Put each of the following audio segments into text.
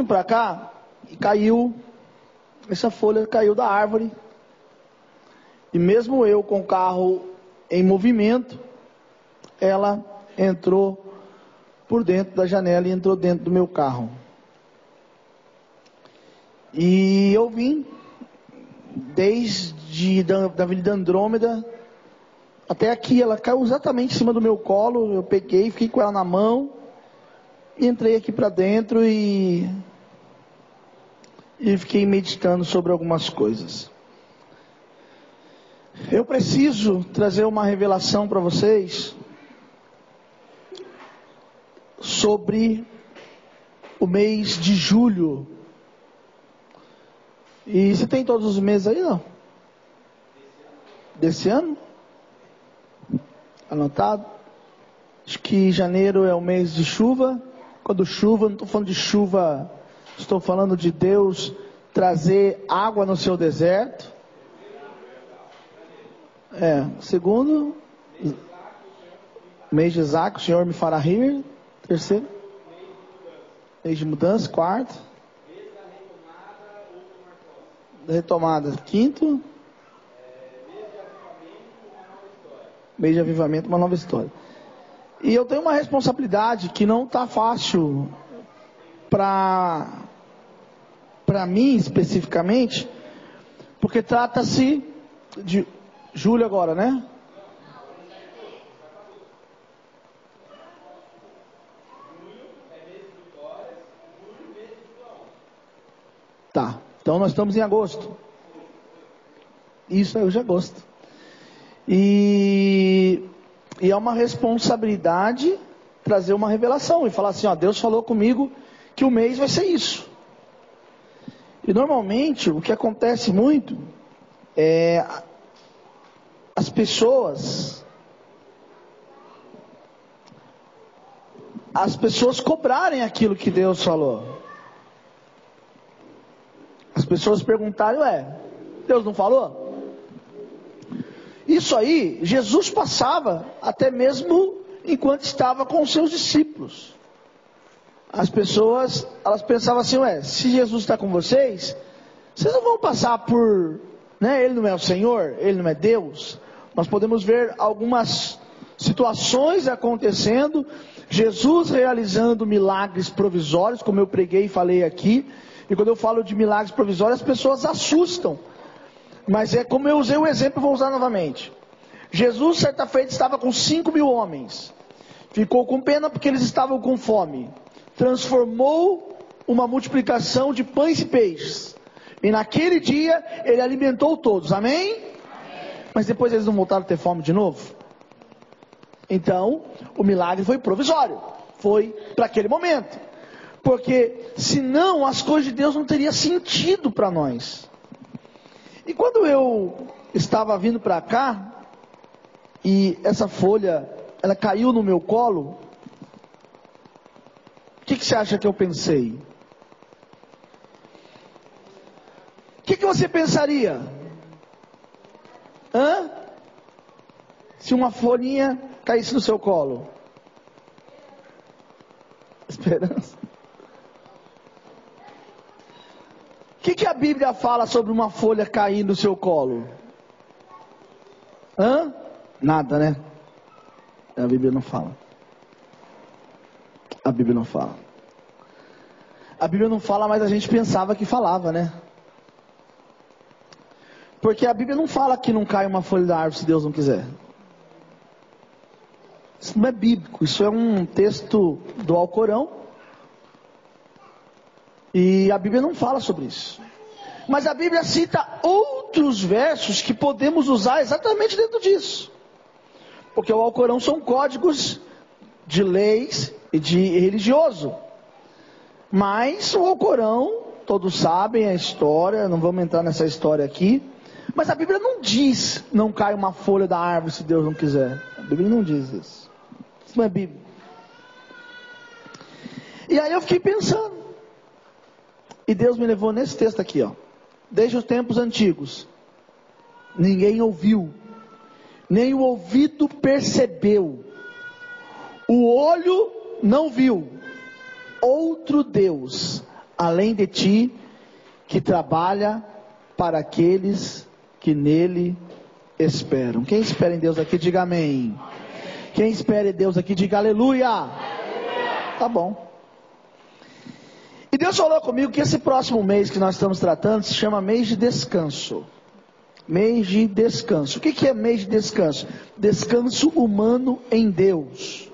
vindo para cá e caiu, essa folha caiu da árvore. E mesmo eu com o carro em movimento, ela entrou por dentro da janela e entrou dentro do meu carro. E eu vim desde da, da Avenida Andrômeda até aqui. Ela caiu exatamente em cima do meu colo. Eu peguei, fiquei com ela na mão e entrei aqui para dentro e e fiquei meditando sobre algumas coisas. Eu preciso trazer uma revelação para vocês sobre o mês de julho. E você tem todos os meses aí, não? Desse ano? Anotado? Acho que janeiro é o mês de chuva. Quando chuva, não estou falando de chuva, estou falando de Deus trazer água no seu deserto. É, segundo, mês de Isaac, o Senhor me fará rir. Terceiro, mês de mudança. Quarto, da retomada. Quinto, mês de avivamento, uma nova história. E eu tenho uma responsabilidade que não está fácil para para mim especificamente, porque trata-se de julho agora, né? Tá. Então nós estamos em agosto. Isso é hoje é agosto. E, e é uma responsabilidade trazer uma revelação e falar assim, ó, Deus falou comigo que o mês vai ser isso. E normalmente o que acontece muito é as pessoas as pessoas cobrarem aquilo que Deus falou. As pessoas perguntarem, ué, Deus não falou? Isso aí, Jesus passava até mesmo enquanto estava com os seus discípulos. As pessoas, elas pensavam assim, ué, se Jesus está com vocês, vocês não vão passar por, né, Ele não é o Senhor, Ele não é Deus. Nós podemos ver algumas situações acontecendo, Jesus realizando milagres provisórios, como eu preguei e falei aqui, e quando eu falo de milagres provisórios, as pessoas assustam. Mas é como eu usei o exemplo, vou usar novamente. Jesus, certa feita, estava com cinco mil homens. Ficou com pena porque eles estavam com fome. Transformou uma multiplicação de pães e peixes. E naquele dia ele alimentou todos. Amém? Amém? Mas depois eles não voltaram a ter fome de novo? Então, o milagre foi provisório. Foi para aquele momento. Porque senão as coisas de Deus não teriam sentido para nós. E quando eu estava vindo para cá, e essa folha, ela caiu no meu colo, que, que você acha que eu pensei? O que, que você pensaria? Hã? Se uma folhinha caísse no seu colo? Esperança. O que, que a Bíblia fala sobre uma folha cair no seu colo? Hã? Nada, né? A Bíblia não fala. A Bíblia não fala. A Bíblia não fala, mas a gente pensava que falava, né? Porque a Bíblia não fala que não cai uma folha da árvore se Deus não quiser. Isso não é bíblico, isso é um texto do Alcorão e a Bíblia não fala sobre isso. Mas a Bíblia cita outros versos que podemos usar exatamente dentro disso. Porque o Alcorão são códigos de leis de religioso. Mas o Alcorão, todos sabem a história, não vamos entrar nessa história aqui. Mas a Bíblia não diz não cai uma folha da árvore se Deus não quiser. A Bíblia não diz isso. Isso não é Bíblia. E aí eu fiquei pensando. E Deus me levou nesse texto aqui, ó. Desde os tempos antigos, ninguém ouviu, nem o ouvido percebeu, o olho não viu outro Deus além de ti, que trabalha para aqueles que nele esperam. Quem espera em Deus aqui, diga amém. Quem espera em Deus aqui, diga aleluia. Tá bom. E Deus falou comigo que esse próximo mês que nós estamos tratando se chama mês de descanso. Mês de descanso. O que é mês de descanso? Descanso humano em Deus.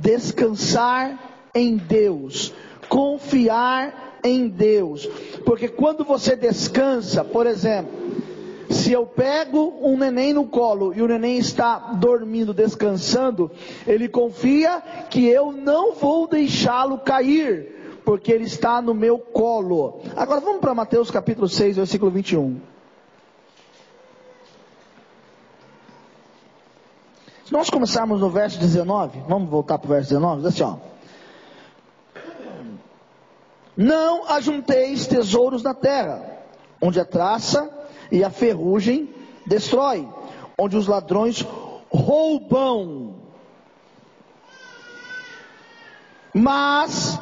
Descansar em Deus. Confiar em Deus. Porque quando você descansa, por exemplo, se eu pego um neném no colo e o neném está dormindo, descansando, ele confia que eu não vou deixá-lo cair, porque ele está no meu colo. Agora vamos para Mateus capítulo 6, versículo 21. Se nós começarmos no verso 19, vamos voltar para o verso 19, diz assim, ó. Não ajunteis tesouros na terra, onde a traça e a ferrugem destrói, onde os ladrões roubam. Mas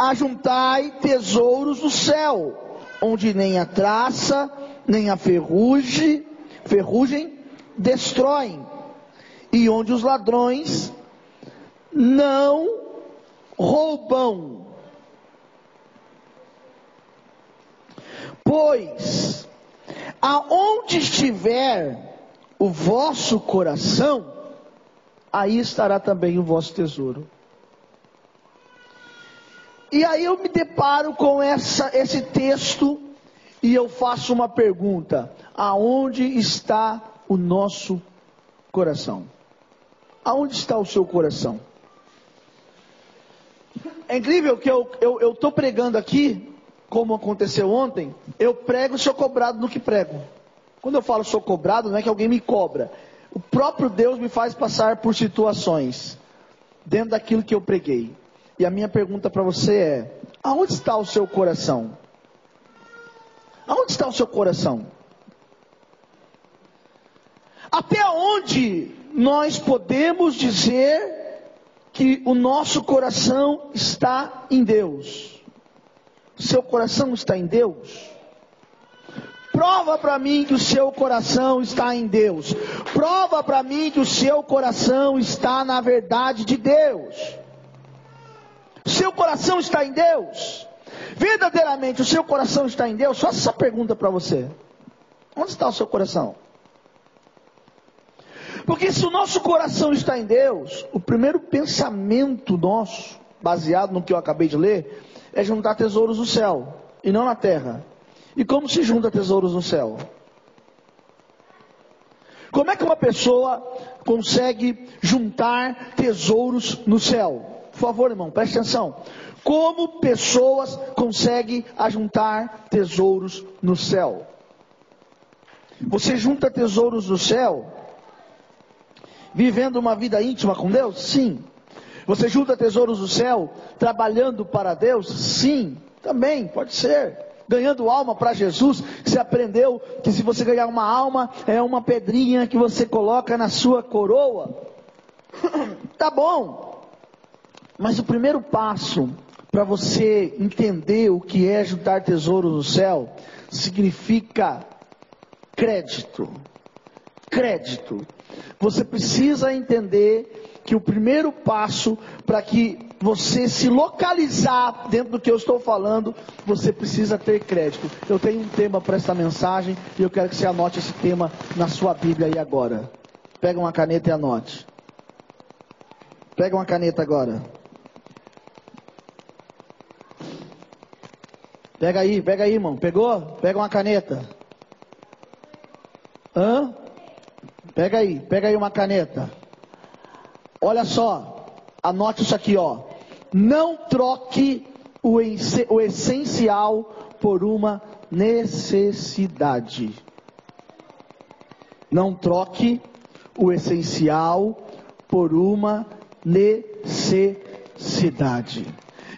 ajuntai tesouros no céu, onde nem a traça, nem a ferrugem, ferrugem destroem, e onde os ladrões não roubam. Pois aonde estiver o vosso coração, aí estará também o vosso tesouro. E aí eu me deparo com essa, esse texto e eu faço uma pergunta: aonde está o nosso coração? Aonde está o seu coração? É incrível que eu estou pregando aqui, como aconteceu ontem, eu prego e sou cobrado no que prego. Quando eu falo sou cobrado, não é que alguém me cobra. O próprio Deus me faz passar por situações dentro daquilo que eu preguei. E a minha pergunta para você é: aonde está o seu coração? Aonde está o seu coração? Até onde nós podemos dizer que o nosso coração está em Deus. Seu coração está em Deus? Prova para mim que o seu coração está em Deus. Prova para mim que o seu coração está na verdade de Deus. Seu coração está em Deus? Verdadeiramente o seu coração está em Deus? Faça essa pergunta para você. Onde está o seu coração? Porque se o nosso coração está em Deus, o primeiro pensamento nosso, baseado no que eu acabei de ler, é juntar tesouros no céu e não na terra. E como se junta tesouros no céu? Como é que uma pessoa consegue juntar tesouros no céu? Por favor, irmão, preste atenção. Como pessoas conseguem ajuntar tesouros no céu? Você junta tesouros no céu vivendo uma vida íntima com Deus? Sim. Você junta tesouros do céu trabalhando para Deus? Sim, também, pode ser. Ganhando alma para Jesus, você aprendeu que se você ganhar uma alma, é uma pedrinha que você coloca na sua coroa. tá bom. Mas o primeiro passo para você entender o que é juntar tesouros no céu significa crédito. Crédito. Você precisa entender que o primeiro passo para que você se localizar dentro do que eu estou falando, você precisa ter crédito. Eu tenho um tema para esta mensagem e eu quero que você anote esse tema na sua Bíblia aí agora. Pega uma caneta e anote. Pega uma caneta agora. Pega aí, pega aí, irmão. Pegou? Pega uma caneta. Hã? Pega aí, pega aí uma caneta. Olha só, anote isso aqui, ó. Não troque o, o essencial por uma necessidade. Não troque o essencial por uma necessidade.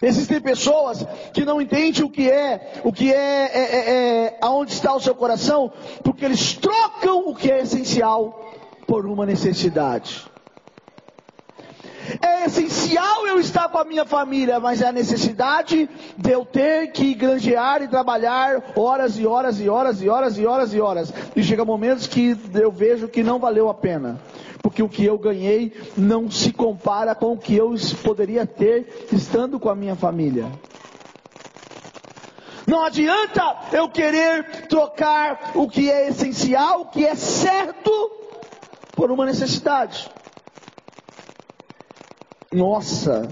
Existem pessoas que não entendem o que é, o que é, é, é, é, aonde está o seu coração, porque eles trocam o que é essencial por uma necessidade. É essencial eu estar com a minha família, mas é a necessidade de eu ter que granjear e trabalhar horas e horas e horas e horas e horas e horas. E chega momentos que eu vejo que não valeu a pena. Porque o que eu ganhei não se compara com o que eu poderia ter estando com a minha família. Não adianta eu querer trocar o que é essencial, o que é certo, por uma necessidade. Nossa!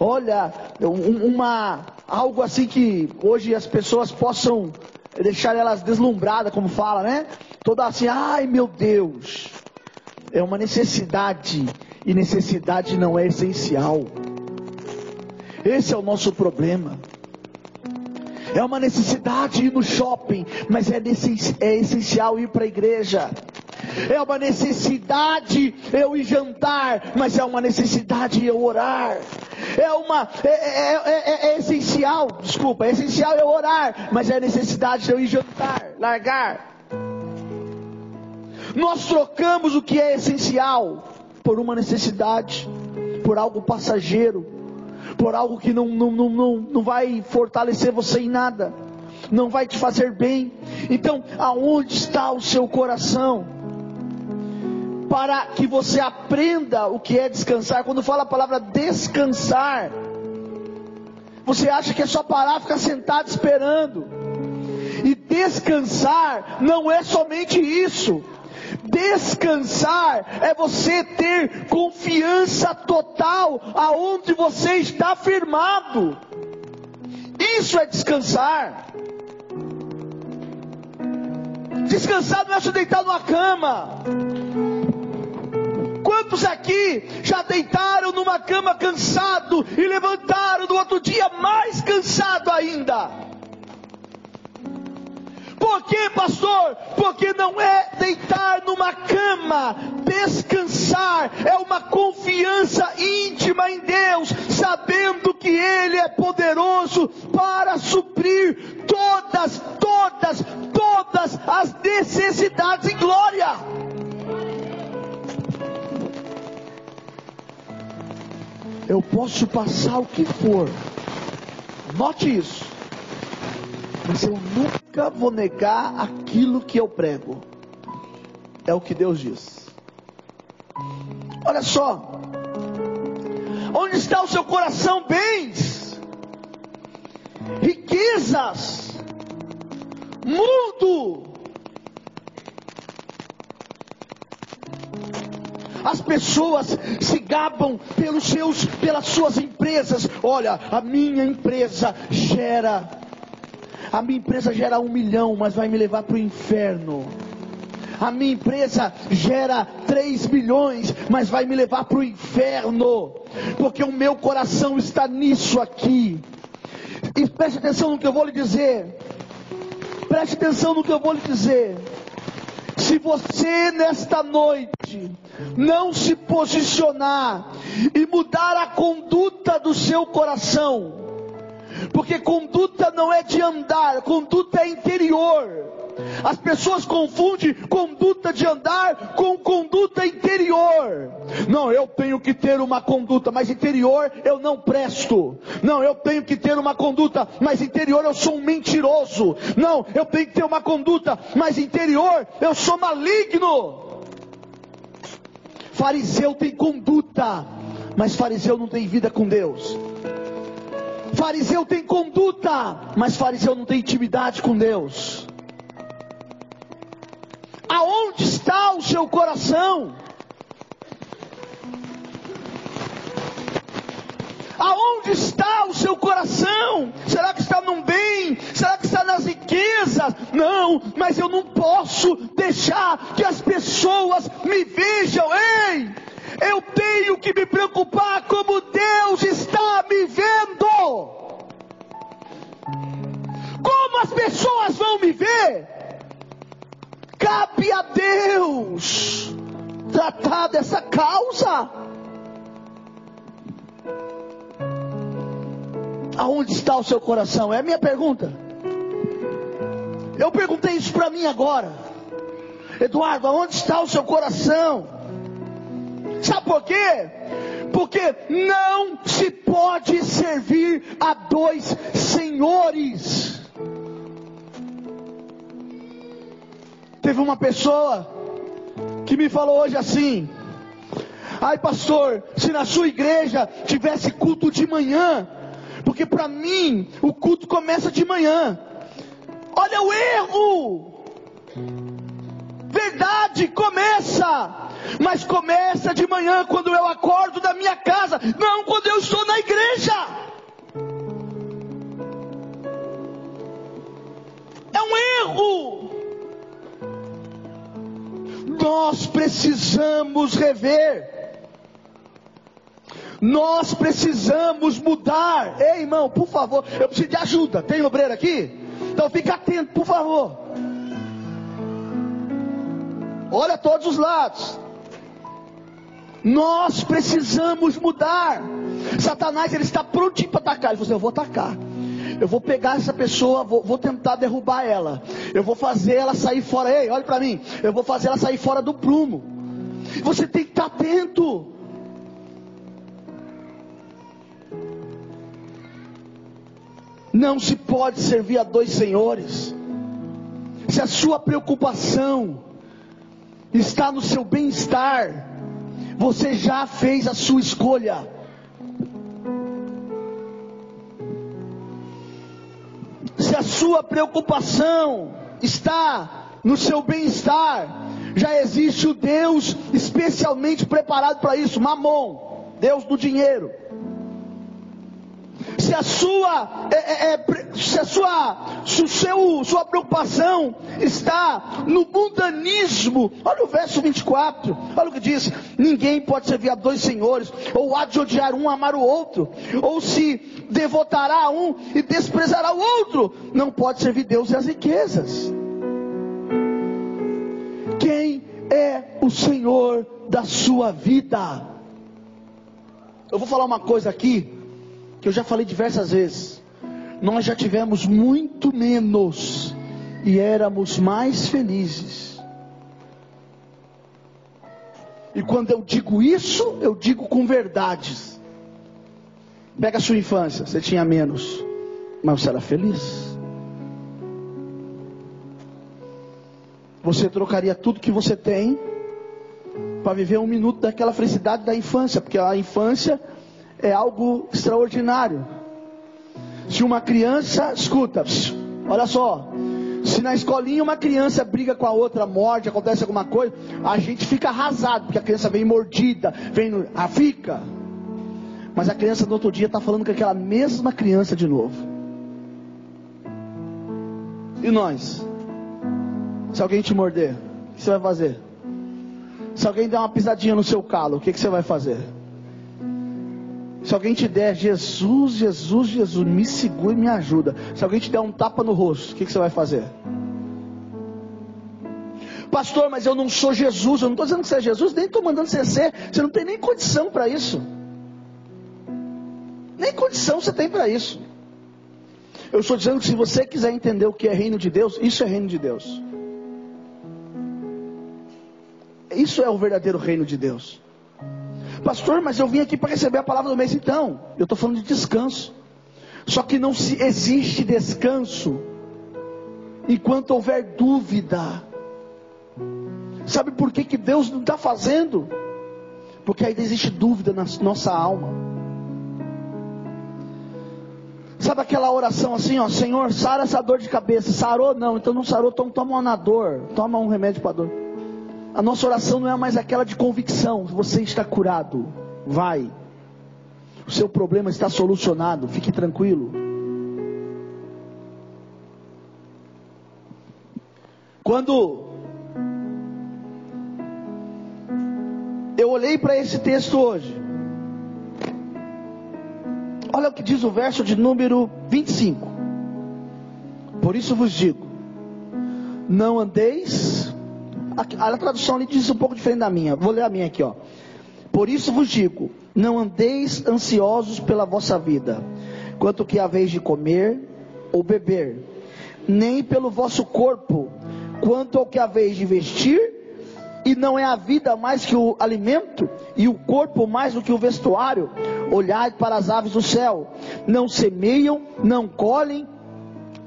Olha, uma algo assim que hoje as pessoas possam deixar elas deslumbradas, como fala, né? Toda assim, ai meu Deus. É uma necessidade e necessidade não é essencial. Esse é o nosso problema. É uma necessidade ir no shopping, mas é, é essencial ir para a igreja. É uma necessidade eu ir jantar, mas é uma necessidade eu orar. É uma é, é, é, é, essencial, desculpa, é essencial eu orar, mas é necessidade eu ir jantar, largar. Nós trocamos o que é essencial por uma necessidade, por algo passageiro por algo que não, não, não, não, não vai fortalecer você em nada, não vai te fazer bem. Então, aonde está o seu coração? Para que você aprenda o que é descansar. Quando fala a palavra descansar, você acha que é só parar, ficar sentado esperando. E descansar não é somente isso. Descansar é você ter confiança total aonde você está firmado. Isso é descansar. Descansar não é se deitar numa cama. Quantos aqui já deitaram numa cama cansado e levantaram no outro dia mais cansado ainda? Por quê, pastor? Porque não é deitar numa cama, descansar, é uma confiança íntima em Deus, sabendo que Ele é poderoso para suprir todas, todas, todas as necessidades em glória. Eu posso passar o que for, note isso mas eu nunca vou negar aquilo que eu prego. É o que Deus diz. Olha só. Onde está o seu coração? Bens, riquezas, mundo. As pessoas se gabam pelos seus, pelas suas empresas. Olha, a minha empresa gera a minha empresa gera um milhão, mas vai me levar para o inferno. A minha empresa gera 3 milhões, mas vai me levar para o inferno. Porque o meu coração está nisso aqui. E preste atenção no que eu vou lhe dizer. Preste atenção no que eu vou lhe dizer. Se você nesta noite não se posicionar e mudar a conduta do seu coração, porque conduta não é de andar, conduta é interior. As pessoas confundem conduta de andar com conduta interior. Não, eu tenho que ter uma conduta, mas interior eu não presto. Não, eu tenho que ter uma conduta, mas interior eu sou um mentiroso. Não, eu tenho que ter uma conduta, mas interior eu sou maligno. Fariseu tem conduta, mas fariseu não tem vida com Deus. Fariseu tem conduta, mas fariseu não tem intimidade com Deus. Aonde está o seu coração? Aonde está o seu coração? Será que está num bem? Será que está nas riquezas? Não, mas eu não posso deixar que as pessoas me vejam. Ei, eu tenho que me preocupar como Deus está me vendo. Como as pessoas vão me ver? Cabe a Deus tratar dessa causa. Aonde está o seu coração? É a minha pergunta. Eu perguntei isso para mim agora. Eduardo, aonde está o seu coração? Sabe por quê? Porque não se pode servir a dois senhores. Teve uma pessoa que me falou hoje assim: Ai, pastor, se na sua igreja tivesse culto de manhã, porque para mim o culto começa de manhã. Olha o erro! Verdade começa, mas começa de manhã quando eu acordo da minha casa, não quando eu estou na igreja. É um erro. Nós precisamos rever. Nós precisamos mudar. Ei, irmão, por favor, eu preciso de ajuda. Tem obreiro aqui? Então fica atento, por favor. Olha todos os lados. Nós precisamos mudar. Satanás ele está prontinho para atacar. Ele falou assim, eu vou atacar. Eu vou pegar essa pessoa, vou, vou, tentar derrubar ela. Eu vou fazer ela sair fora. Ei, olha para mim. Eu vou fazer ela sair fora do prumo. Você tem que estar atento. Não se pode servir a dois senhores. Se a sua preocupação está no seu bem-estar, você já fez a sua escolha. Se a sua preocupação está no seu bem-estar, já existe o Deus especialmente preparado para isso, Mamon, Deus do dinheiro se a sua, é, é, é se a sua, se o seu, sua preocupação está no mundanismo, olha o verso 24, olha o que diz: ninguém pode servir a dois senhores, ou há de odiar um, amar o outro, ou se devotará a um e desprezará o outro, não pode servir Deus e as riquezas. Quem é o Senhor da sua vida? Eu vou falar uma coisa aqui que eu já falei diversas vezes, nós já tivemos muito menos e éramos mais felizes. E quando eu digo isso, eu digo com verdades. Pega a sua infância, você tinha menos, mas você era feliz. Você trocaria tudo que você tem para viver um minuto daquela felicidade da infância, porque a infância é algo extraordinário. Se uma criança, escuta, olha só, se na escolinha uma criança briga com a outra, morde, acontece alguma coisa, a gente fica arrasado, porque a criança vem mordida, vem, no, ah, fica. Mas a criança no outro dia está falando com aquela mesma criança de novo. E nós? Se alguém te morder, o que você vai fazer? Se alguém der uma pisadinha no seu calo, o que você vai fazer? Se alguém te der Jesus, Jesus, Jesus, me segura e me ajuda. Se alguém te der um tapa no rosto, o que, que você vai fazer? Pastor, mas eu não sou Jesus, eu não estou dizendo que você é Jesus, nem estou mandando você ser, você não tem nem condição para isso. Nem condição você tem para isso. Eu estou dizendo que se você quiser entender o que é reino de Deus, isso é reino de Deus. Isso é o verdadeiro reino de Deus. Pastor, mas eu vim aqui para receber a palavra do mês. Então, eu estou falando de descanso. Só que não se existe descanso enquanto houver dúvida. Sabe por que, que Deus não está fazendo? Porque ainda existe dúvida na nossa alma. Sabe aquela oração assim, ó, Senhor, sara essa dor de cabeça. Sarou não, então não sarou, então toma uma dor, toma um remédio para dor. A nossa oração não é mais aquela de convicção. Você está curado. Vai. O seu problema está solucionado. Fique tranquilo. Quando eu olhei para esse texto hoje, olha o que diz o verso de número 25. Por isso vos digo: não andeis a, a tradução ali diz um pouco diferente da minha. Vou ler a minha aqui, ó. Por isso vos digo: não andeis ansiosos pela vossa vida, quanto que haveis de comer ou beber, nem pelo vosso corpo, quanto ao que haveis de vestir, e não é a vida mais que o alimento, e o corpo mais do que o vestuário? Olhai para as aves do céu, não semeiam, não colhem,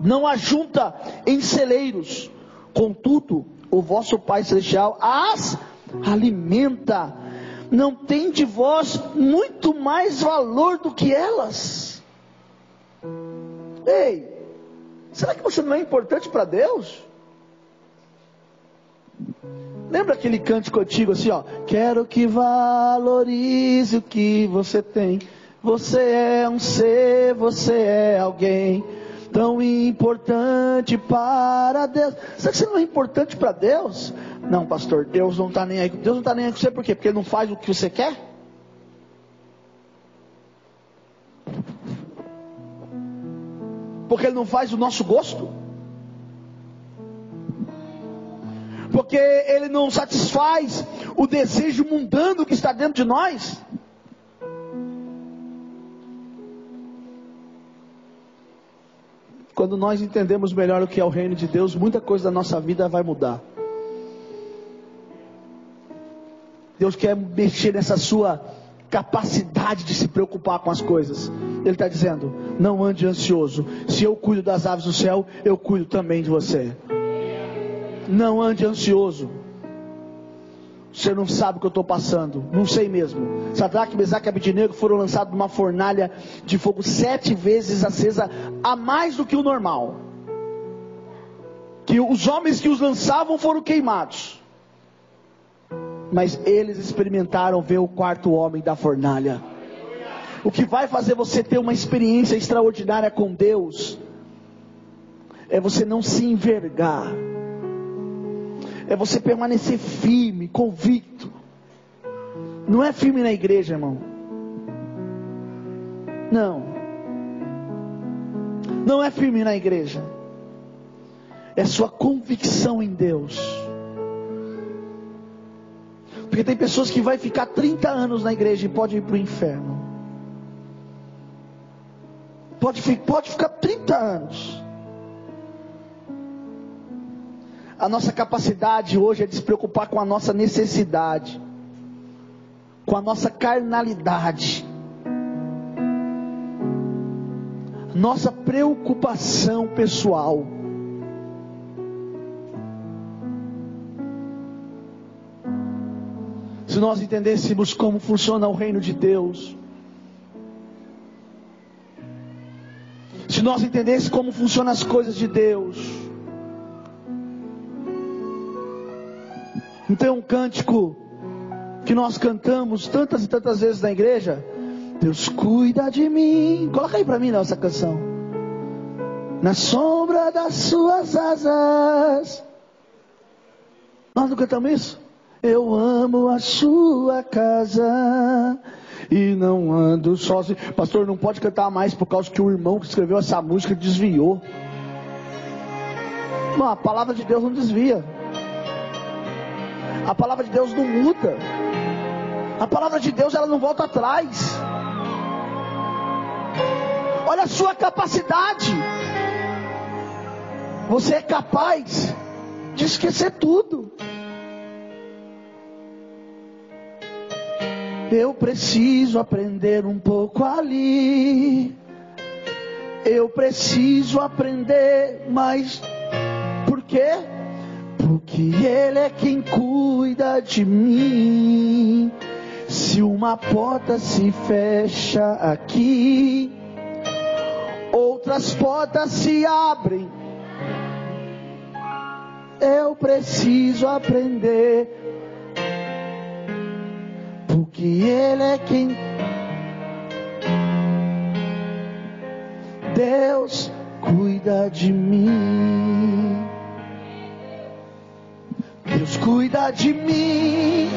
não ajunta em celeiros, contudo, o vosso Pai Celestial as alimenta. Não tem de vós muito mais valor do que elas? Ei, será que você não é importante para Deus? Lembra aquele cântico antigo assim, ó? Quero que valorize o que você tem. Você é um ser, você é alguém tão importante para Deus. Será que você não é importante para Deus? Não, pastor, Deus não está nem aí. Deus não está nem aí com você por quê? Porque ele não faz o que você quer? Porque ele não faz o nosso gosto? Porque ele não satisfaz o desejo mundano que está dentro de nós? Quando nós entendemos melhor o que é o reino de Deus, muita coisa da nossa vida vai mudar. Deus quer mexer nessa sua capacidade de se preocupar com as coisas. Ele está dizendo: não ande ansioso. Se eu cuido das aves do céu, eu cuido também de você. Não ande ansioso. Você não sabe o que eu estou passando. Não sei mesmo. Sadraque, Mesaque e Abidinego foram lançados numa fornalha de fogo sete vezes acesa, a mais do que o normal. Que os homens que os lançavam foram queimados mas eles experimentaram ver o quarto homem da fornalha. O que vai fazer você ter uma experiência extraordinária com Deus é você não se envergar, é você permanecer firme, convicto. Não é firme na igreja, irmão. Não. Não é firme na igreja. É sua convicção em Deus. Porque tem pessoas que vai ficar 30 anos na igreja e pode ir para o inferno. Pode, pode ficar 30 anos. A nossa capacidade hoje é de se preocupar com a nossa necessidade, com a nossa carnalidade, nossa preocupação pessoal. Se nós entendêssemos como funciona o reino de Deus, se nós entendêssemos como funcionam as coisas de Deus, não tem um cântico que nós cantamos tantas e tantas vezes na igreja? Deus cuida de mim. Coloca aí para mim essa canção. Na sombra das suas asas. Nós não cantamos isso? Eu amo a sua casa e não ando sozinho. Pastor, não pode cantar mais por causa que o irmão que escreveu essa música desviou. Não, a palavra de Deus não desvia. A palavra de Deus não muda. A palavra de Deus ela não volta atrás. Olha a sua capacidade. Você é capaz de esquecer tudo. Eu preciso aprender um pouco ali. Eu preciso aprender mais. Por quê? Porque Ele é quem cuida de mim. Se uma porta se fecha aqui, outras portas se abrem. Eu preciso aprender porque Ele é quem. Deus cuida de mim. Cuida de mim.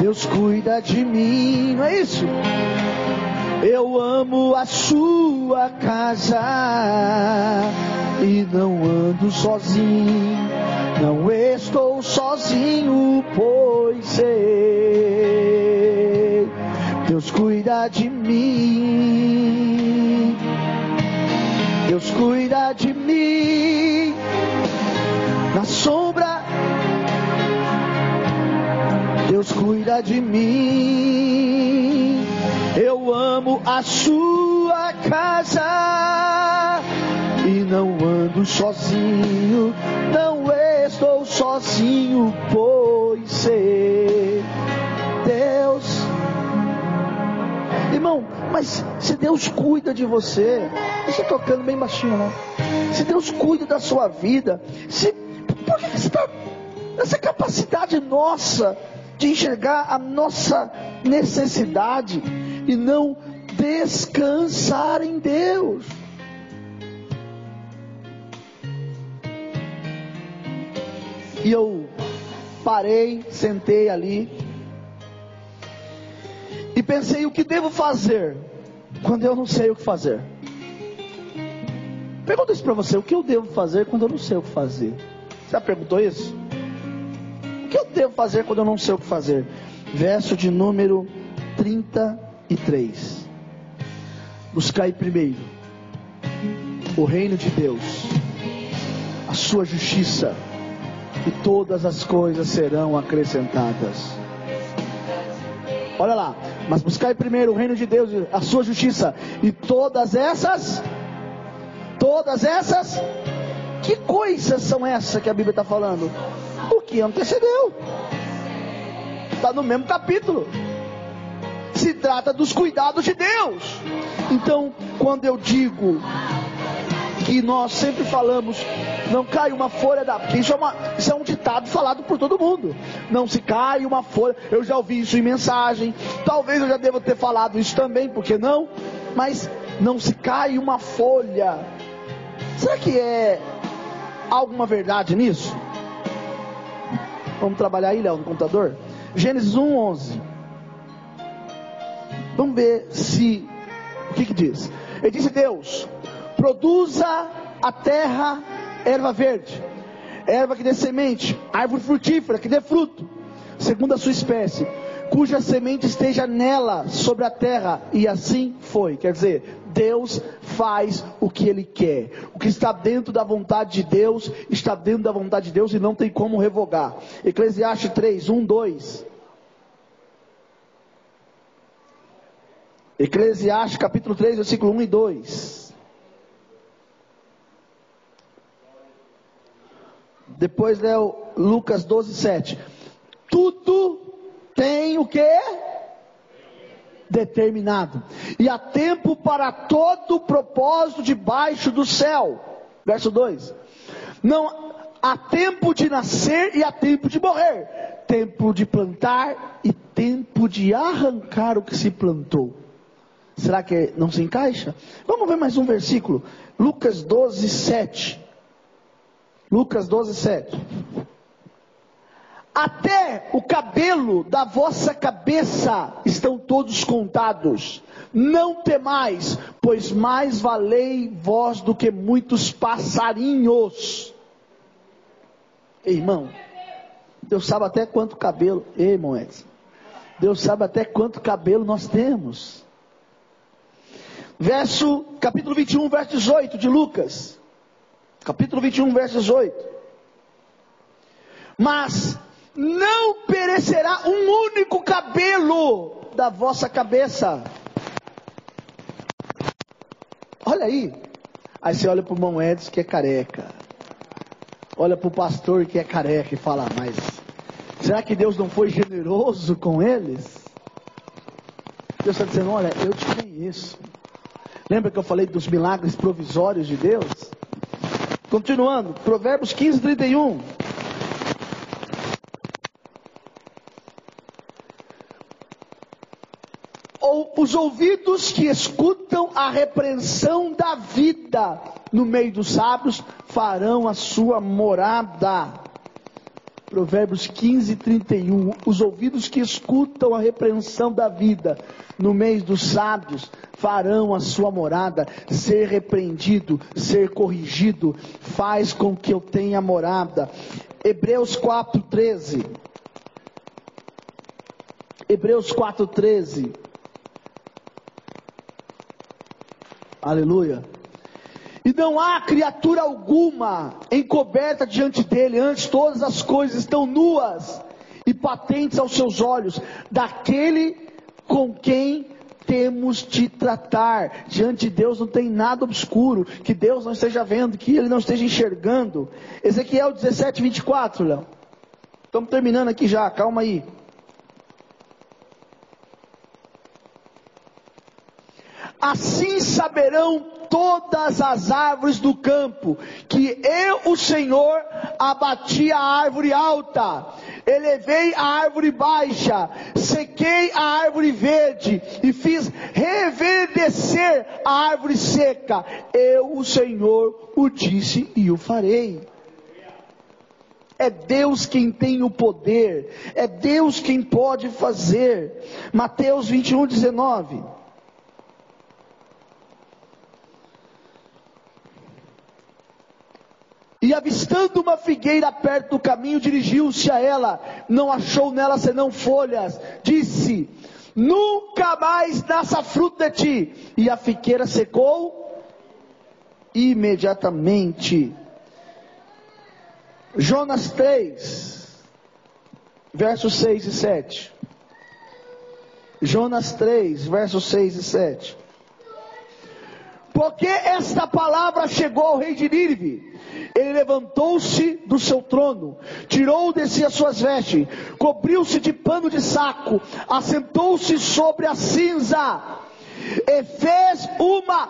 Deus cuida de mim, não é isso? Eu amo a sua casa e não ando sozinho. Não estou sozinho, pois sei. Deus cuida de mim. Deus cuida de mim. Na sombra cuida de mim. Eu amo a sua casa e não ando sozinho, não estou sozinho, pois sei Deus. Irmão, mas se Deus cuida de você, você tocando bem baixinho, né? Se Deus cuida da sua vida, se, por que você está essa capacidade nossa de enxergar a nossa necessidade e não descansar em Deus. E eu parei, sentei ali e pensei o que devo fazer quando eu não sei o que fazer. Pergunta isso para você: o que eu devo fazer quando eu não sei o que fazer? Você já perguntou isso? O que eu devo fazer quando eu não sei o que fazer? Verso de número 33. Buscai primeiro o reino de Deus, a sua justiça, e todas as coisas serão acrescentadas. Olha lá, mas buscai primeiro o reino de Deus, a sua justiça, e todas essas, todas essas, que coisas são essas que a Bíblia está falando? o que antecedeu. Está no mesmo capítulo. Se trata dos cuidados de Deus. Então, quando eu digo que nós sempre falamos, não cai uma folha da. Isso é, uma, isso é um ditado falado por todo mundo. Não se cai uma folha. Eu já ouvi isso em mensagem. Talvez eu já deva ter falado isso também, porque não? Mas não se cai uma folha. Será que é alguma verdade nisso? Vamos trabalhar aí, Léo, no computador? Gênesis 1, 11. Vamos ver se. O que, que diz? Ele disse: Deus, produza a terra erva verde, erva que dê semente, árvore frutífera que dê fruto, segundo a sua espécie cuja semente esteja nela sobre a terra. E assim foi. Quer dizer, Deus faz o que Ele quer. O que está dentro da vontade de Deus, está dentro da vontade de Deus e não tem como revogar. Eclesiastes 3, 1, 2. Eclesiastes capítulo 3, versículo 1 e 2. Depois leu Lucas 12, 7. Tudo tem o que? Determinado. E há tempo para todo propósito debaixo do céu. Verso 2. Não há tempo de nascer e há tempo de morrer. Tempo de plantar e tempo de arrancar o que se plantou. Será que não se encaixa? Vamos ver mais um versículo. Lucas 12, 7. Lucas 12, 7. Até o cabelo da vossa cabeça estão todos contados. Não temais, pois mais valei vós do que muitos passarinhos. Irmão, Deus sabe até quanto cabelo, ei, irmão Edson, Deus sabe até quanto cabelo nós temos. Verso, capítulo 21, verso 18 de Lucas. Capítulo 21, verso 18. Mas não perecerá um único cabelo da vossa cabeça. Olha aí. Aí você olha para o Edson que é careca. Olha para o pastor que é careca e fala, mas será que Deus não foi generoso com eles? Deus está dizendo, olha, eu te conheço. Lembra que eu falei dos milagres provisórios de Deus? Continuando, Provérbios 15, 31. Os ouvidos que escutam a repreensão da vida no meio dos sábios farão a sua morada. Provérbios 15, 31. Os ouvidos que escutam a repreensão da vida no meio dos sábios farão a sua morada. Ser repreendido, ser corrigido, faz com que eu tenha morada. Hebreus 4, 13. Hebreus 4, 13. Aleluia. E não há criatura alguma encoberta diante dele, antes todas as coisas estão nuas e patentes aos seus olhos daquele com quem temos de tratar. Diante de Deus não tem nada obscuro, que Deus não esteja vendo, que Ele não esteja enxergando. Ezequiel 17, 24, Léo. Estamos terminando aqui já, calma aí. Assim saberão todas as árvores do campo que eu, o Senhor, abati a árvore alta, elevei a árvore baixa, sequei a árvore verde e fiz reverdecer a árvore seca. Eu, o Senhor, o disse e o farei. É Deus quem tem o poder, é Deus quem pode fazer. Mateus 21, 19. E avistando uma figueira perto do caminho, dirigiu-se a ela, não achou nela senão folhas, disse: Nunca mais nasça fruto de ti. E a figueira secou imediatamente. Jonas 3, versos 6 e 7. Jonas 3, versos 6 e 7. Porque esta palavra chegou ao rei de Nínive ele levantou-se do seu trono, tirou de si as suas vestes, cobriu-se de pano de saco, assentou-se sobre a cinza e fez uma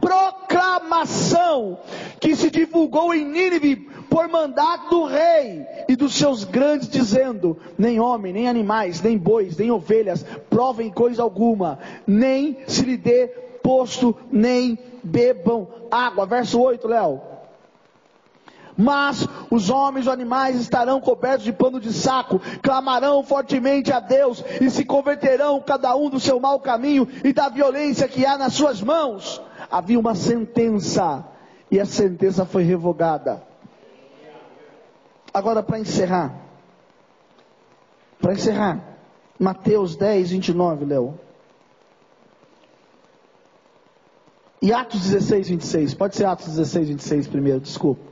proclamação que se divulgou em Nínive por mandato do rei e dos seus grandes, dizendo: Nem homem, nem animais, nem bois, nem ovelhas provem coisa alguma, nem se lhe dê posto, nem bebam água. Verso 8, Léo. Mas os homens e os animais estarão cobertos de pano de saco, clamarão fortemente a Deus e se converterão cada um do seu mau caminho e da violência que há nas suas mãos. Havia uma sentença e a sentença foi revogada. Agora, para encerrar, para encerrar, Mateus 10, 29, Léo. E Atos 16, 26. Pode ser Atos 16, 26 primeiro, desculpa.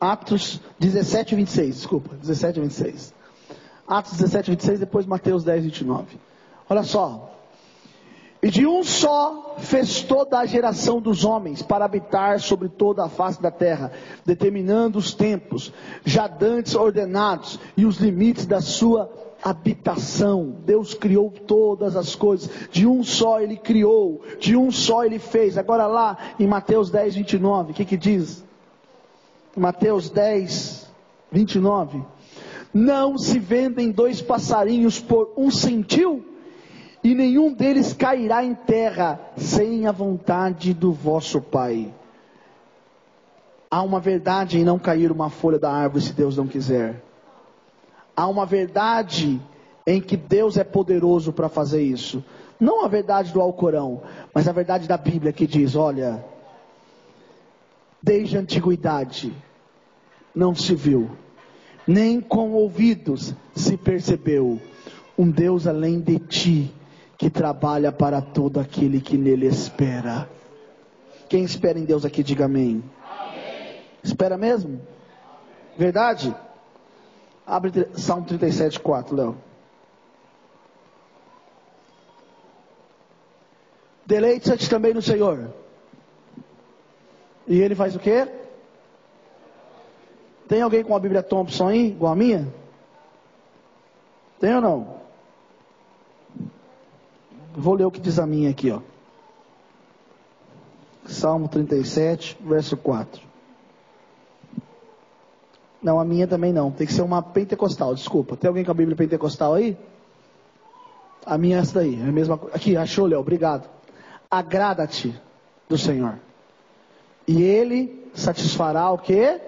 Atos 17, 26, desculpa, 17, 26. Atos 17, 26, depois Mateus 10, 29. Olha só. E de um só fez toda a geração dos homens para habitar sobre toda a face da terra, determinando os tempos, já dantes ordenados e os limites da sua habitação. Deus criou todas as coisas, de um só ele criou, de um só ele fez. Agora lá em Mateus 10, 29, o que que diz? Mateus 10, 29. Não se vendem dois passarinhos por um centil, e nenhum deles cairá em terra sem a vontade do vosso Pai. Há uma verdade em não cair uma folha da árvore se Deus não quiser. Há uma verdade em que Deus é poderoso para fazer isso. Não a verdade do Alcorão, mas a verdade da Bíblia que diz: olha, desde a antiguidade, não se viu, nem com ouvidos se percebeu um Deus além de ti que trabalha para todo aquele que nele espera. Quem espera em Deus aqui, diga amém. amém. Espera mesmo? Verdade? Abre Salmo 37, 4, Léo. Deleite-te também no Senhor. E ele faz o quê? Tem alguém com a Bíblia Thompson aí, igual a minha? Tem ou não? Vou ler o que diz a minha aqui, ó. Salmo 37, verso 4. Não, a minha também não. Tem que ser uma pentecostal, desculpa. Tem alguém com a Bíblia pentecostal aí? A minha é essa daí, é a mesma. Aqui, achou, Léo, obrigado. Agrada-te do Senhor. E Ele satisfará o que?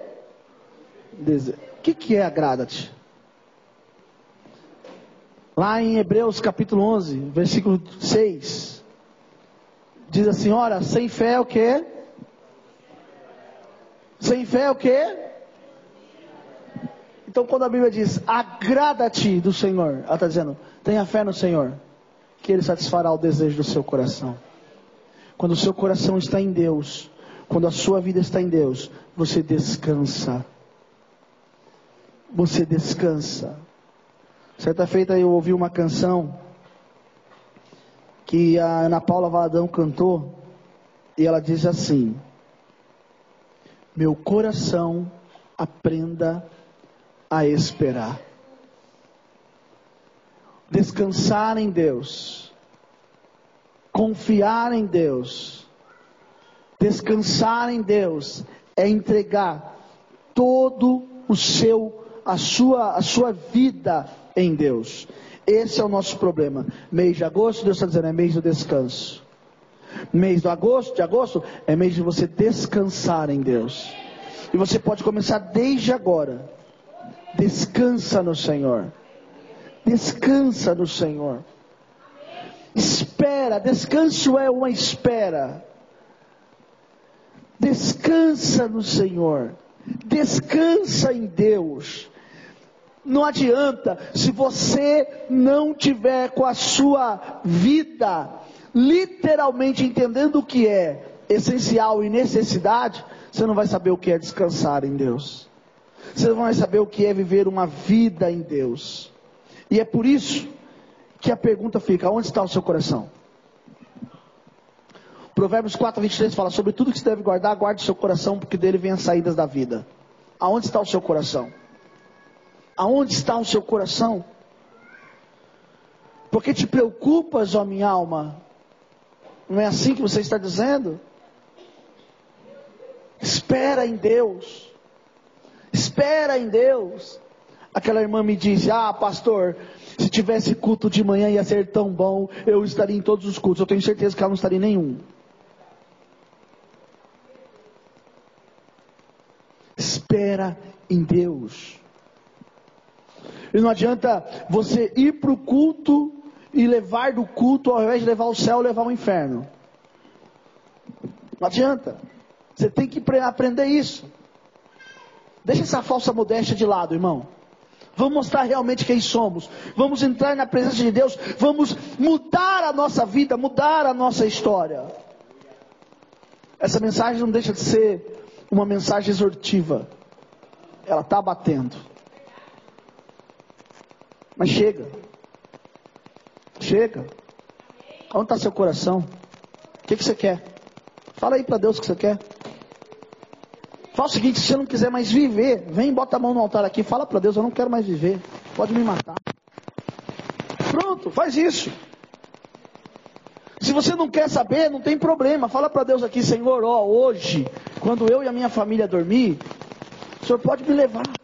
O que, que é agrada-te? Lá em Hebreus capítulo 11, versículo 6, diz assim: Ora, sem fé é o que? Sem fé é o que? Então, quando a Bíblia diz agrada-te do Senhor, ela está dizendo: tenha fé no Senhor, que Ele satisfará o desejo do seu coração. Quando o seu coração está em Deus, quando a sua vida está em Deus, você descansa você descansa. Certa feita eu ouvi uma canção que a Ana Paula Valadão cantou e ela diz assim: Meu coração aprenda a esperar. Descansar em Deus, confiar em Deus, descansar em Deus é entregar todo o seu a sua a sua vida em Deus. Esse é o nosso problema. Mês de agosto, Deus está dizendo, é mês do descanso. Mês de agosto, de agosto, é mês de você descansar em Deus. E você pode começar desde agora. Descansa no Senhor. Descansa no Senhor. Espera, descanso é uma espera. Descansa no Senhor. Descansa em Deus. Não adianta, se você não tiver com a sua vida literalmente entendendo o que é essencial e necessidade, você não vai saber o que é descansar em Deus. Você não vai saber o que é viver uma vida em Deus. E é por isso que a pergunta fica: onde está o seu coração? Provérbios 4, 23 fala sobre tudo que se deve guardar, guarde seu coração, porque dele vem as saídas da vida. Aonde está o seu coração? Aonde está o seu coração? Porque te preocupas, ó minha alma? Não é assim que você está dizendo? Espera em Deus. Espera em Deus. Aquela irmã me disse: Ah, pastor, se tivesse culto de manhã ia ser tão bom, eu estaria em todos os cultos. Eu tenho certeza que ela não estaria em nenhum. Espera em Deus. E não adianta você ir para o culto e levar do culto, ao invés de levar o céu, levar o inferno. Não adianta. Você tem que aprender isso. Deixa essa falsa modéstia de lado, irmão. Vamos mostrar realmente quem somos. Vamos entrar na presença de Deus. Vamos mudar a nossa vida, mudar a nossa história. Essa mensagem não deixa de ser uma mensagem exortiva. Ela está batendo. Mas chega. Chega. Onde está seu coração? O que, que você quer? Fala aí para Deus o que você quer. Fala o seguinte: se você não quiser mais viver, vem bota a mão no altar aqui. Fala para Deus: eu não quero mais viver. Pode me matar. Pronto, faz isso. Se você não quer saber, não tem problema. Fala para Deus aqui, Senhor, ó, hoje, quando eu e a minha família dormir, o Senhor pode me levar.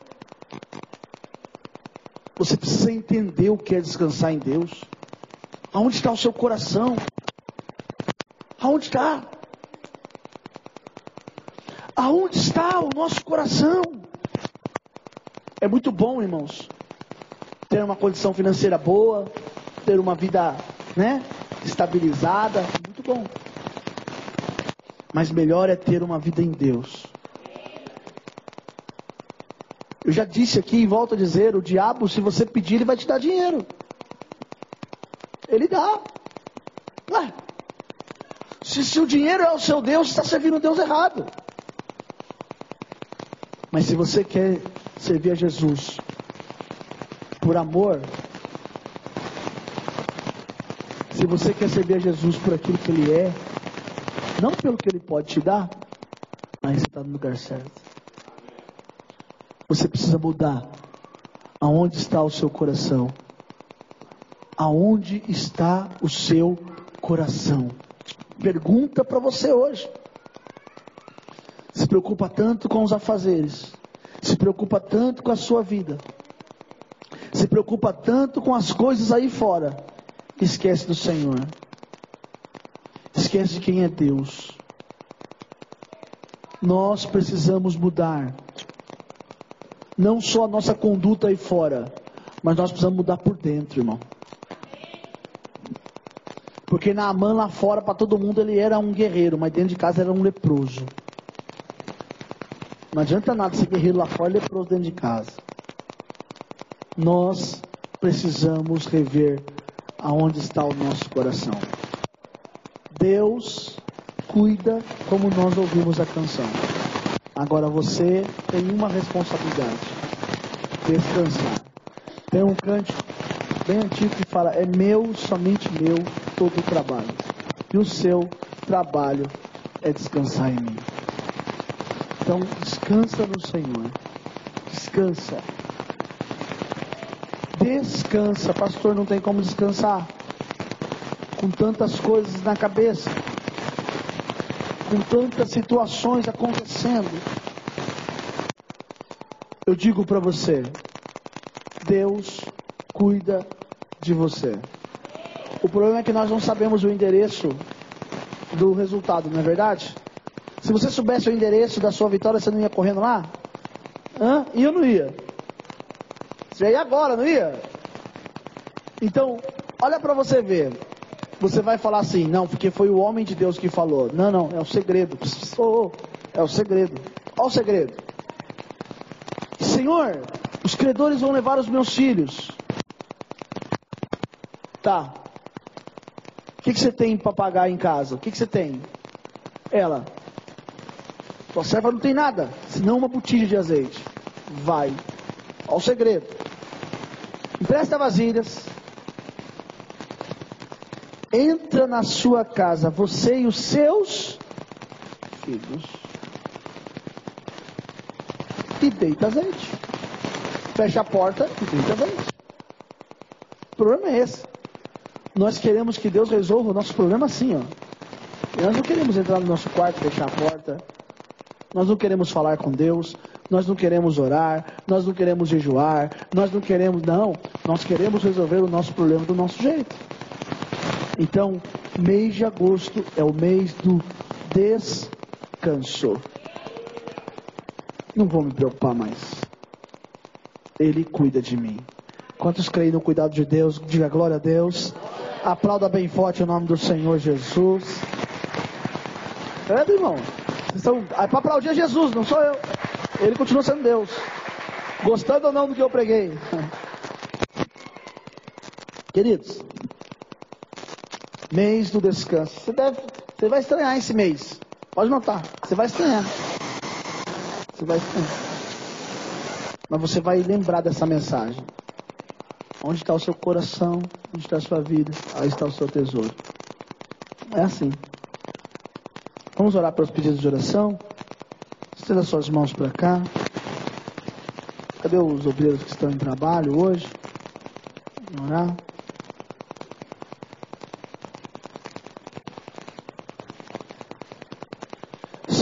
Você precisa entender o que é descansar em Deus. Aonde está o seu coração? Aonde está? Aonde está o nosso coração? É muito bom, irmãos, ter uma condição financeira boa, ter uma vida, né, estabilizada, muito bom. Mas melhor é ter uma vida em Deus. Eu já disse aqui e volto a dizer: o diabo, se você pedir, ele vai te dar dinheiro. Ele dá. Ué. Se, se o dinheiro é o seu Deus, está servindo o Deus errado. Mas se você quer servir a Jesus por amor, se você quer servir a Jesus por aquilo que Ele é, não pelo que Ele pode te dar, você está no lugar certo. Precisa mudar. Aonde está o seu coração? Aonde está o seu coração? Pergunta para você hoje. Se preocupa tanto com os afazeres. Se preocupa tanto com a sua vida. Se preocupa tanto com as coisas aí fora. Esquece do Senhor. Esquece de quem é Deus. Nós precisamos mudar não só a nossa conduta aí fora, mas nós precisamos mudar por dentro, irmão. Porque Naaman lá fora, para todo mundo, ele era um guerreiro, mas dentro de casa era um leproso. Não adianta nada ser guerreiro lá fora e leproso dentro de casa. Nós precisamos rever aonde está o nosso coração. Deus cuida como nós ouvimos a canção. Agora você tem uma responsabilidade. descansar. Tem um cântico bem antigo que fala: É meu, somente meu, todo o trabalho. E o seu trabalho é descansar em mim. Então, descansa no Senhor. Descansa. Descansa, pastor, não tem como descansar. Com tantas coisas na cabeça, com tantas situações acontecendo. Eu digo para você, Deus cuida de você. O problema é que nós não sabemos o endereço do resultado, não é verdade? Se você soubesse o endereço da sua vitória, você não ia correndo lá? Hã? E eu não ia. Você ia agora, não ia? Então, olha para você ver. Você vai falar assim, não, porque foi o homem de Deus que falou. Não, não, é o segredo. Oh, é o segredo. Olha o segredo. Senhor, os credores vão levar os meus filhos. Tá. O que, que você tem para pagar em casa? O que, que você tem? Ela. Sua serva não tem nada, senão uma botija de azeite. Vai. Olha o segredo. Empresta vasilhas. Entra na sua casa, você e os seus filhos. E deita azeite. Fecha a porta e deita azeite. O problema é esse. Nós queremos que Deus resolva o nosso problema assim, ó. nós não queremos entrar no nosso quarto, fechar a porta. Nós não queremos falar com Deus. Nós não queremos orar. Nós não queremos jejuar. Nós não queremos, não. Nós queremos resolver o nosso problema do nosso jeito. Então, mês de agosto é o mês do descanso. Não vou me preocupar mais. Ele cuida de mim. Quantos creem no cuidado de Deus? Diga glória a Deus. Aplauda bem forte o nome do Senhor Jesus. É, irmão? Vocês estão. É para aplaudir Jesus, não sou eu. Ele continua sendo Deus. Gostando ou não do que eu preguei. Queridos, mês do descanso. Você, deve, você vai estranhar esse mês. Pode notar. Você vai estranhar. Você vai estranhar. Mas você vai lembrar dessa mensagem. Onde está o seu coração? Onde está a sua vida? Aí está o seu tesouro. É assim. Vamos orar pelos pedidos de oração? Estenda suas mãos para cá. Cadê os obreiros que estão em trabalho hoje? Vamos orar.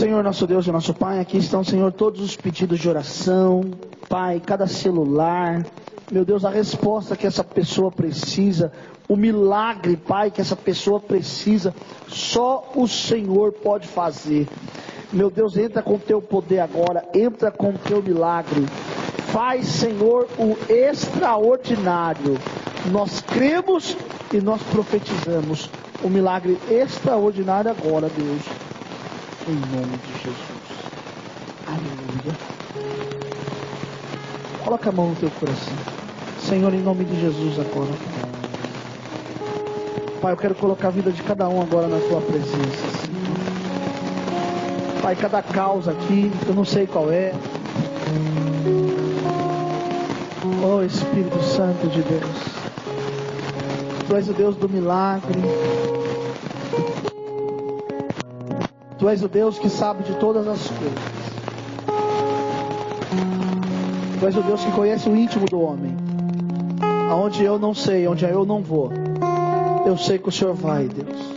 Senhor, nosso Deus e nosso Pai, aqui estão, Senhor, todos os pedidos de oração, Pai, cada celular, meu Deus, a resposta que essa pessoa precisa, o milagre, Pai, que essa pessoa precisa, só o Senhor pode fazer. Meu Deus, entra com o teu poder agora, entra com o teu milagre. Faz, Senhor, o extraordinário. Nós cremos e nós profetizamos o milagre extraordinário agora, Deus. Em nome de Jesus. Aleluia. Coloca a mão no teu coração. Senhor, em nome de Jesus agora. Pai, eu quero colocar a vida de cada um agora na tua presença. Senhor. Pai, cada causa aqui, eu não sei qual é. Oh Espírito Santo de Deus. Tu és o Deus do milagre. Tu és o Deus que sabe de todas as coisas. Tu és o Deus que conhece o íntimo do homem aonde eu não sei, onde eu não vou, eu sei que o Senhor vai, Deus.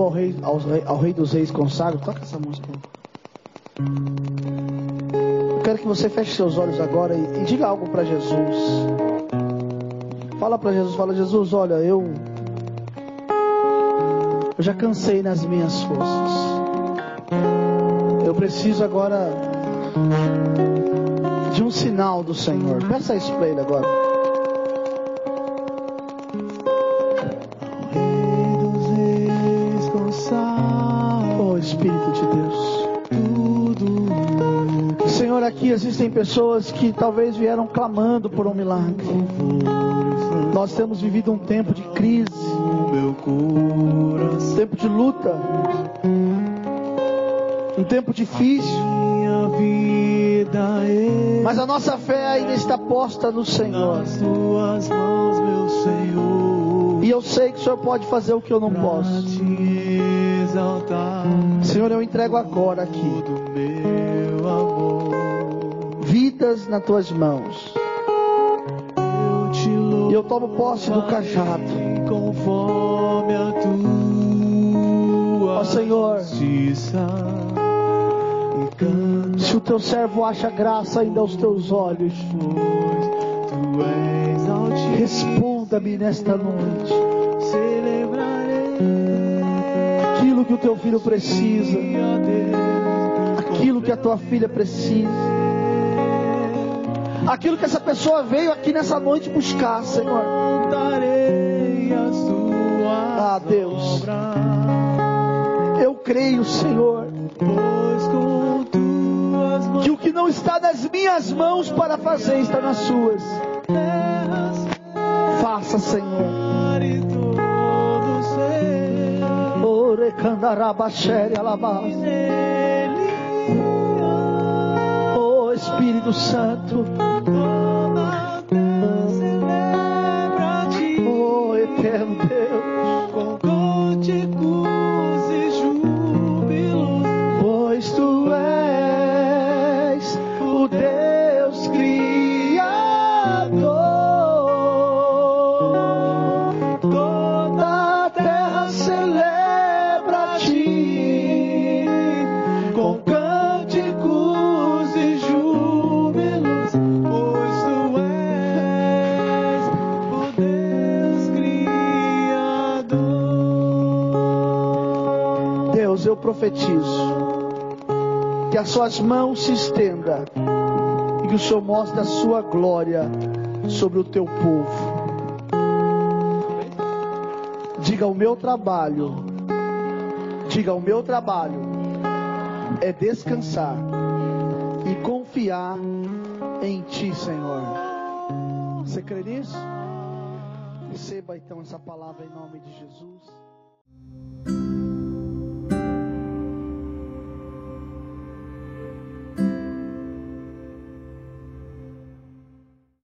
Ao rei, aos rei- ao rei dos Reis consagro. Toca essa música. Eu quero que você feche seus olhos agora e, e diga algo para Jesus. Fala para Jesus, fala Jesus, olha, eu eu já cansei nas minhas forças. Eu preciso agora de um sinal do Senhor. Peça isso para ele agora. Existem pessoas que talvez vieram clamando por um milagre. Nós temos vivido um tempo de crise, um tempo de luta, um tempo difícil, mas a nossa fé ainda está posta no Senhor. E eu sei que o Senhor pode fazer o que eu não posso. Senhor, eu entrego agora aqui vidas nas tuas mãos. E eu tomo posse do cajado. Ó Senhor. Se o teu servo acha graça ainda aos teus olhos, responda-me nesta noite. Aquilo que o teu filho precisa, aquilo que a tua filha precisa, aquilo que essa pessoa veio aqui nessa noite buscar, Senhor. Ah, Deus. Eu creio, Senhor, que o que não está nas minhas mãos para fazer está nas suas. Faça, Senhor. Orecandarabachere alabás. Espírito Santo, profetizo que as suas mãos se estendam e que o Senhor mostre a sua glória sobre o teu povo. Diga o meu trabalho, diga o meu trabalho é descansar e confiar em ti, Senhor. Você crê nisso? Receba então essa palavra em nome de Jesus.